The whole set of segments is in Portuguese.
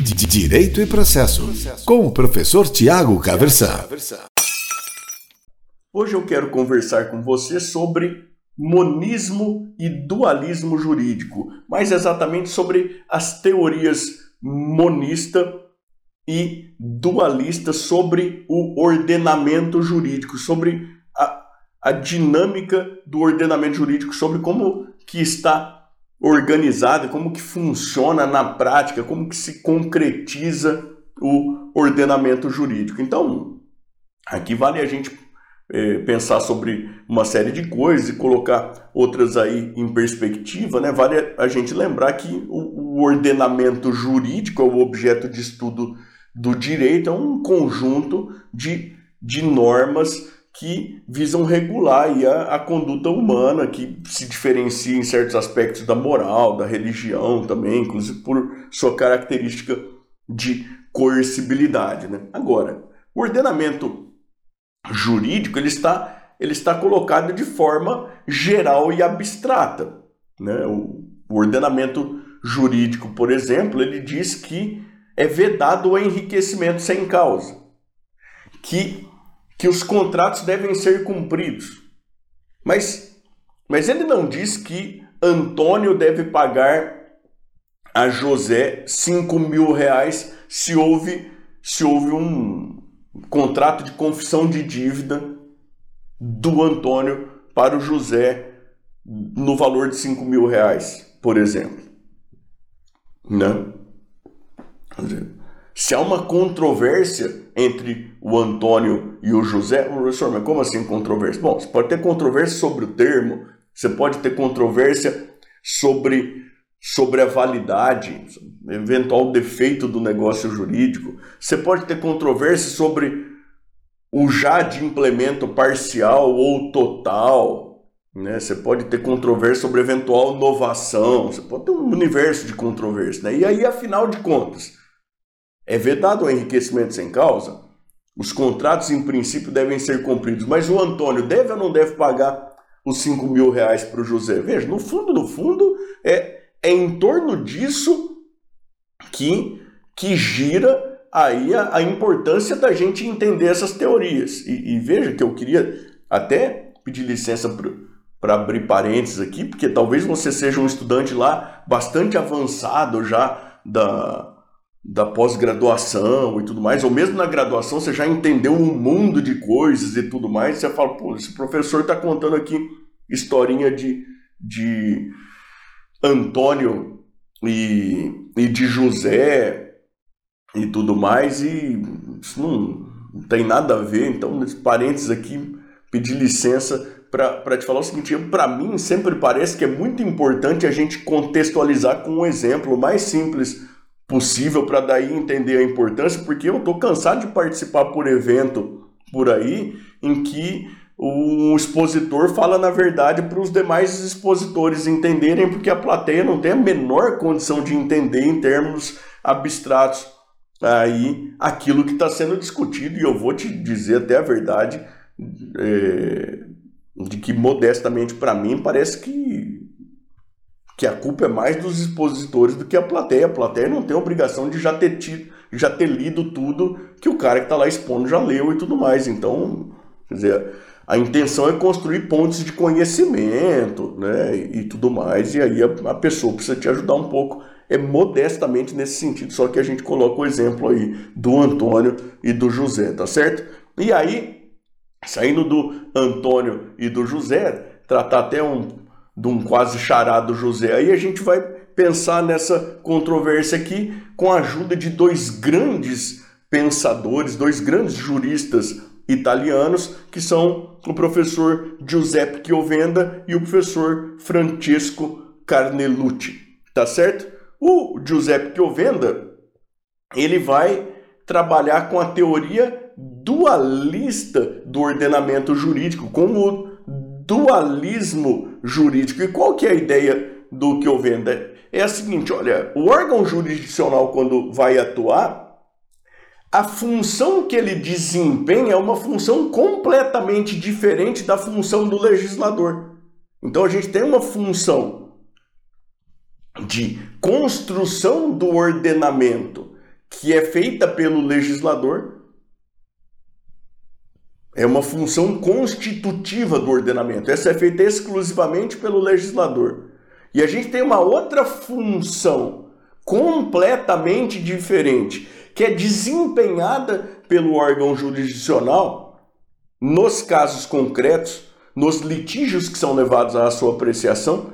Direito e Processo, com o professor Tiago Caversan. Hoje eu quero conversar com você sobre monismo e dualismo jurídico, mais exatamente sobre as teorias monista e dualista sobre o ordenamento jurídico, sobre a, a dinâmica do ordenamento jurídico, sobre como que está organizada, como que funciona na prática, como que se concretiza o ordenamento jurídico. Então, aqui vale a gente é, pensar sobre uma série de coisas e colocar outras aí em perspectiva, né? Vale a gente lembrar que o, o ordenamento jurídico é o objeto de estudo do direito, é um conjunto de, de normas que visam regular a, a conduta humana, que se diferencia em certos aspectos da moral, da religião também, inclusive por sua característica de coercibilidade. Né? Agora, o ordenamento jurídico ele está, ele está colocado de forma geral e abstrata. Né? O, o ordenamento jurídico, por exemplo, ele diz que é vedado o enriquecimento sem causa, que que os contratos devem ser cumpridos. Mas, mas ele não diz que Antônio deve pagar a José 5 mil reais se houve, se houve um contrato de confissão de dívida do Antônio para o José no valor de 5 mil reais, por exemplo. Não. Se há uma controvérsia entre o Antônio e o José, professor, mas como assim controvérsia? Bom, você pode ter controvérsia sobre o termo, você pode ter controvérsia sobre, sobre a validade, eventual defeito do negócio jurídico, você pode ter controvérsia sobre o já de implemento parcial ou total, né? Você pode ter controvérsia sobre eventual inovação, você pode ter um universo de controvérsia, né? E aí, afinal de contas, é vedado o enriquecimento sem causa? Os contratos, em princípio, devem ser cumpridos, mas o Antônio deve ou não deve pagar os 5 mil reais para o José? Veja, no fundo, no fundo, é, é em torno disso que, que gira aí a, a importância da gente entender essas teorias. E, e veja que eu queria até pedir licença para abrir parênteses aqui, porque talvez você seja um estudante lá bastante avançado já da, da pós-graduação e tudo mais, ou mesmo na graduação você já entendeu um mundo de coisas e tudo mais, você fala, pô, esse professor está contando aqui historinha de, de Antônio e, e de José e tudo mais, e isso não, não tem nada a ver, então, nesse parênteses aqui, pedir licença para te falar o seguinte, para mim sempre parece que é muito importante a gente contextualizar com um exemplo mais simples possível para daí entender a importância, porque eu estou cansado de participar por evento por aí em que o expositor fala na verdade para os demais expositores entenderem, porque a plateia não tem a menor condição de entender em termos abstratos. Aí aquilo que está sendo discutido, e eu vou te dizer até a verdade, é, de que modestamente para mim parece que que a culpa é mais dos expositores do que a plateia. A plateia não tem obrigação de já ter, tido, já ter lido tudo que o cara que está lá expondo já leu e tudo mais. Então, quer dizer, a intenção é construir pontos de conhecimento né, e, tudo mais, e aí a, a, pessoa precisa te ajudar um pouco. É modestamente nesse sentido, só que a gente coloca o exemplo aí do Antônio e do José, tá certo? E aí, saindo do Antônio e do José, tratar até um, de um quase charado José. Aí a gente vai pensar nessa controvérsia aqui com a ajuda de dois grandes pensadores, dois grandes juristas italianos, que são o professor Giuseppe Chiovenda e o professor Francesco Carnelucci, tá certo? O Giuseppe Chiovenda, ele vai trabalhar com a teoria dualista do ordenamento jurídico, com o dualismo jurídico. E qual que é a ideia do que eu vendo? É a seguinte, olha, o órgão jurisdicional quando vai atuar, a função que ele desempenha é uma função completamente diferente da função do legislador. Então a gente tem uma função de construção do ordenamento que é feita pelo legislador, é uma função constitutiva do ordenamento. Essa é feita exclusivamente pelo legislador. E a gente tem uma outra função completamente diferente, que é desempenhada pelo órgão jurisdicional nos casos concretos, nos litígios que são levados à sua apreciação,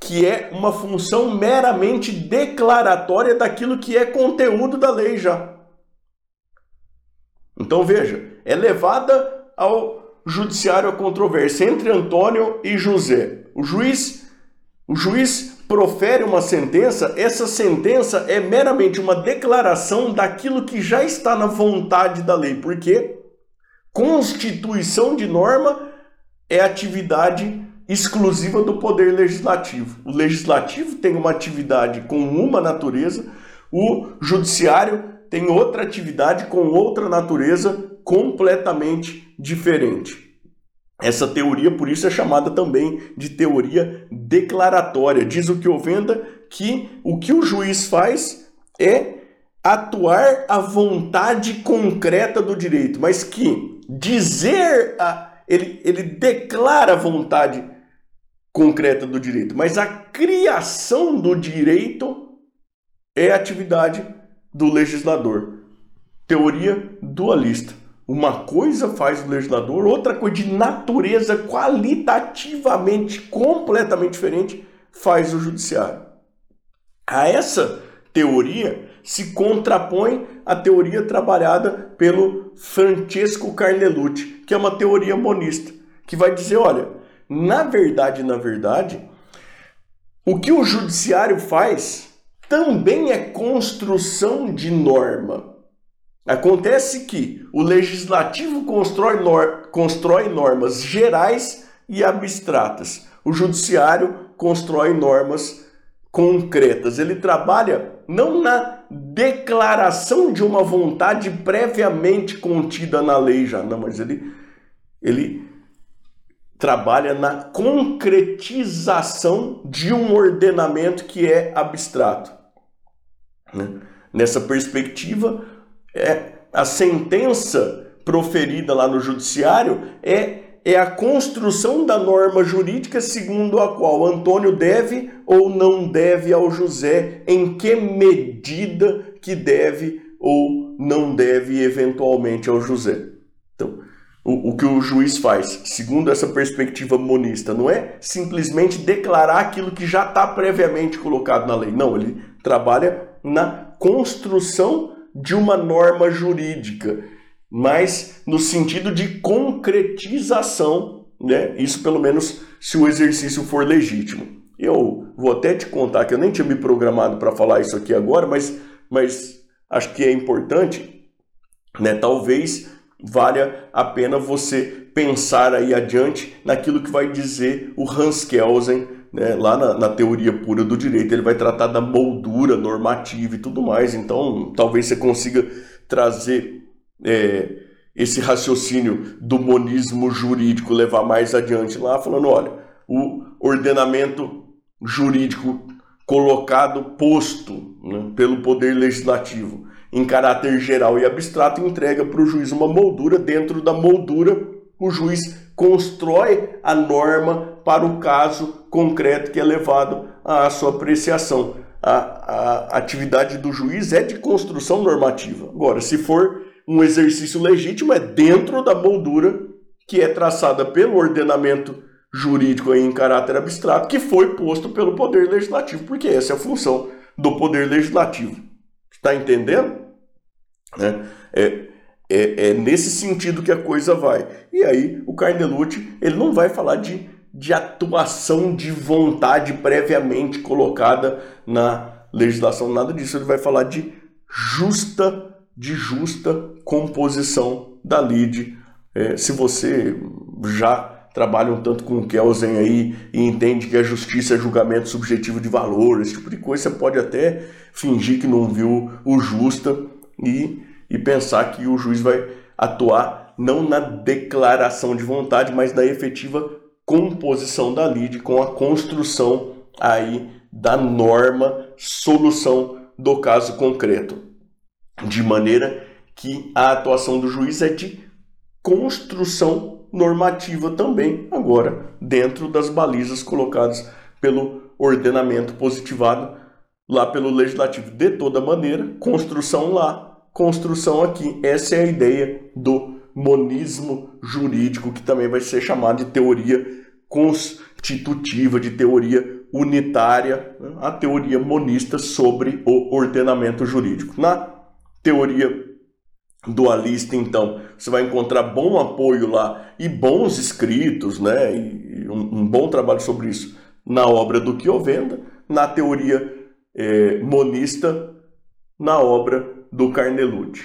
que é uma função meramente declaratória daquilo que é conteúdo da lei já. Então veja, é levada ao judiciário a controvérsia entre Antônio e José. O juiz, o juiz profere uma sentença, essa sentença é meramente uma declaração daquilo que já está na vontade da lei, porque constituição de norma é atividade exclusiva do poder legislativo. O legislativo tem uma atividade com uma natureza, o judiciário tem outra atividade com outra natureza completamente diferente. Essa teoria, por isso, é chamada também de teoria declaratória. Diz o que Ovenda que o que o juiz faz é atuar à vontade concreta do direito, mas que dizer a, ele, ele declara a vontade concreta do direito, mas a criação do direito é atividade do legislador. Teoria dualista. Uma coisa faz o legislador, outra coisa de natureza qualitativamente completamente diferente faz o judiciário. A essa teoria se contrapõe a teoria trabalhada pelo Francesco Carnelucci, que é uma teoria monista, que vai dizer, olha, na verdade, na verdade, o que o judiciário faz também é construção de norma. Acontece que o legislativo constrói, nor constrói normas gerais e abstratas. O judiciário constrói normas concretas. Ele trabalha não na declaração de uma vontade previamente contida na lei já, não, mas ele, ele trabalha na concretização de um ordenamento que é abstrato. Né? Nessa perspectiva, é, a sentença proferida lá no judiciário é, é a construção da norma jurídica segundo a qual Antônio deve ou não deve ao José, em que medida que deve ou não deve eventualmente ao José. Então, o, o que o juiz faz, segundo essa perspectiva monista, não é simplesmente declarar aquilo que já está previamente colocado na lei. Não, ele trabalha na construção de uma norma jurídica, mas no sentido de concretização, né? Isso pelo menos se o exercício for legítimo. Eu vou até te contar que eu nem tinha me programado para falar isso aqui agora, mas, mas acho que é importante, né? Talvez valha a pena você pensar aí adiante naquilo que vai dizer o Hans Kelsen, né, lá na, na, teoria pura do direito, ele vai tratar da moldura normativa e tudo mais. Então, talvez você consiga trazer é, esse raciocínio do monismo jurídico, levar mais adiante lá, falando: olha, o ordenamento jurídico colocado, posto né, pelo poder legislativo em caráter geral e abstrato, entrega para o juiz uma moldura. Dentro da moldura, o juiz constrói a norma para o caso concreto que é levado à sua apreciação. A, a atividade do juiz é de construção normativa. Agora, se for um exercício legítimo, é dentro da moldura que é traçada pelo ordenamento jurídico em caráter abstrato, que foi posto pelo Poder Legislativo, porque essa é a função do Poder Legislativo. Está entendendo? Né? É, é, é, nesse sentido que a coisa vai. E aí o Carnelucci ele não vai falar de, de atuação de vontade previamente colocada na legislação, nada disso. Ele vai falar de justa, de justa composição da lide. É, se você já trabalha um tanto com o Kelsen aí e entende que a justiça é julgamento subjetivo de valor, esse tipo de coisa, você pode até fingir que não viu o justa e, e pensar que o juiz vai atuar não na declaração de vontade, mas na efetiva composição da lide com a construção aí da norma solução do caso concreto. de maneira que a atuação do juiz é de construção normativa também, agora dentro das balizas colocadas pelo ordenamento positivado lá pelo legislativo. De toda maneira, construção lá, construção aqui. Essa é a ideia do monismo jurídico, que também vai ser chamado de teoria constitutiva, de teoria unitária, né? a teoria monista sobre o ordenamento jurídico. Na teoria dualista, então, você vai encontrar bom apoio lá e bons escritos, né, e um, um bom trabalho sobre isso na obra do Kiovenda, na teoria é, monista, na obra do Carnelucci.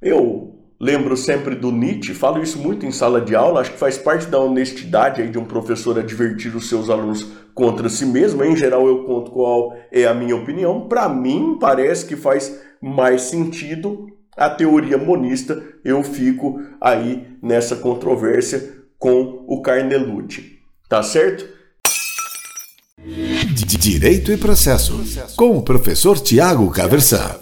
Eu lembro sempre do Nietzsche, falo isso muito em sala de aula, acho que faz parte da honestidade aí de um professor advertir os seus alunos contra si mesmo. Em geral, eu conto qual é a minha opinião. Para mim, parece que faz mais sentido a teoria monista. Eu fico aí nessa controvérsia com o Carnelucci. Tá certo? Direito e processo, com o professor Tiago Caversan.